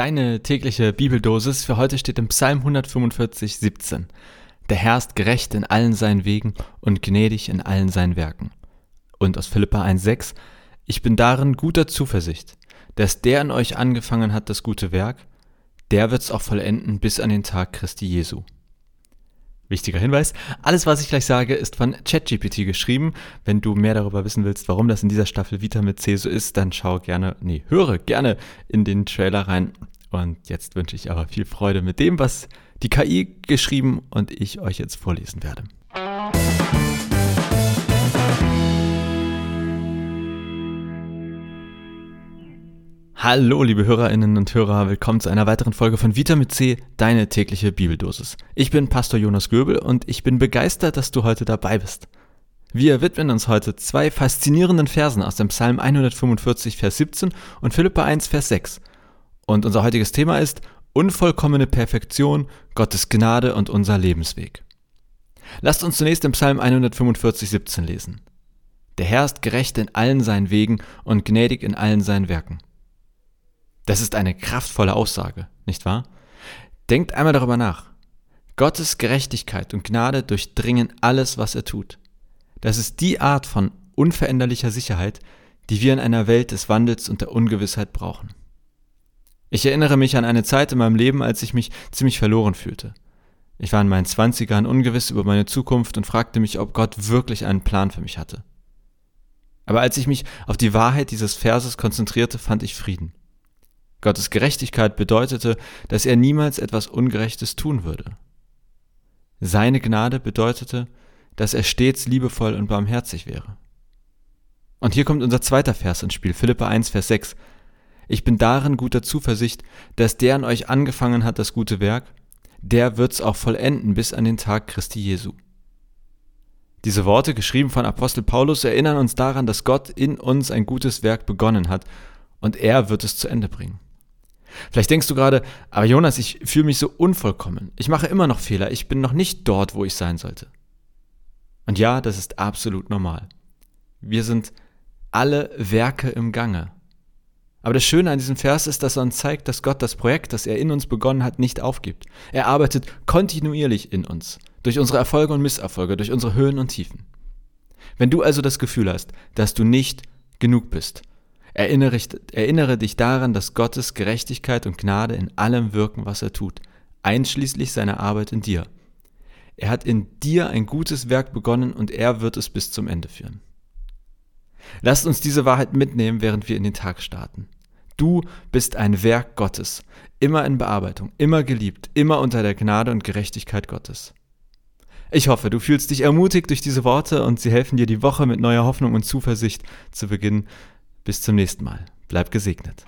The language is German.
Deine tägliche Bibeldosis für heute steht im Psalm 145, 17. Der Herr ist gerecht in allen seinen Wegen und gnädig in allen seinen Werken. Und aus Philippa 1,6 Ich bin darin guter Zuversicht, dass der in euch angefangen hat das gute Werk, der wird's auch vollenden bis an den Tag Christi Jesu. Wichtiger Hinweis, alles was ich gleich sage, ist von ChatGPT geschrieben. Wenn du mehr darüber wissen willst, warum das in dieser Staffel Vita mit C so ist, dann schau gerne, nee, höre gerne in den Trailer rein. Und jetzt wünsche ich aber viel Freude mit dem, was die KI geschrieben und ich euch jetzt vorlesen werde. Hallo, liebe Hörerinnen und Hörer, willkommen zu einer weiteren Folge von Vitamin C, deine tägliche Bibeldosis. Ich bin Pastor Jonas Göbel und ich bin begeistert, dass du heute dabei bist. Wir widmen uns heute zwei faszinierenden Versen aus dem Psalm 145, Vers 17 und Philippa 1, Vers 6. Und unser heutiges Thema ist unvollkommene Perfektion, Gottes Gnade und unser Lebensweg. Lasst uns zunächst im Psalm 145, 17 lesen. Der Herr ist gerecht in allen seinen Wegen und gnädig in allen seinen Werken. Das ist eine kraftvolle Aussage, nicht wahr? Denkt einmal darüber nach. Gottes Gerechtigkeit und Gnade durchdringen alles, was er tut. Das ist die Art von unveränderlicher Sicherheit, die wir in einer Welt des Wandels und der Ungewissheit brauchen. Ich erinnere mich an eine Zeit in meinem Leben, als ich mich ziemlich verloren fühlte. Ich war in meinen Zwanzigern ungewiss über meine Zukunft und fragte mich, ob Gott wirklich einen Plan für mich hatte. Aber als ich mich auf die Wahrheit dieses Verses konzentrierte, fand ich Frieden. Gottes Gerechtigkeit bedeutete, dass er niemals etwas Ungerechtes tun würde. Seine Gnade bedeutete, dass er stets liebevoll und barmherzig wäre. Und hier kommt unser zweiter Vers ins Spiel, Philippa 1, Vers 6. Ich bin darin guter Zuversicht, dass der an euch angefangen hat das gute Werk, der wird's auch vollenden bis an den Tag Christi Jesu. Diese Worte, geschrieben von Apostel Paulus, erinnern uns daran, dass Gott in uns ein gutes Werk begonnen hat und er wird es zu Ende bringen. Vielleicht denkst du gerade, aber Jonas, ich fühle mich so unvollkommen. Ich mache immer noch Fehler. Ich bin noch nicht dort, wo ich sein sollte. Und ja, das ist absolut normal. Wir sind alle Werke im Gange. Aber das Schöne an diesem Vers ist, dass er uns zeigt, dass Gott das Projekt, das er in uns begonnen hat, nicht aufgibt. Er arbeitet kontinuierlich in uns, durch unsere Erfolge und Misserfolge, durch unsere Höhen und Tiefen. Wenn du also das Gefühl hast, dass du nicht genug bist, Erinnere, erinnere dich daran, dass Gottes Gerechtigkeit und Gnade in allem wirken, was er tut, einschließlich seiner Arbeit in dir. Er hat in dir ein gutes Werk begonnen und er wird es bis zum Ende führen. Lasst uns diese Wahrheit mitnehmen, während wir in den Tag starten. Du bist ein Werk Gottes, immer in Bearbeitung, immer geliebt, immer unter der Gnade und Gerechtigkeit Gottes. Ich hoffe, du fühlst dich ermutigt durch diese Worte und sie helfen dir, die Woche mit neuer Hoffnung und Zuversicht zu beginnen. Bis zum nächsten Mal. Bleib gesegnet.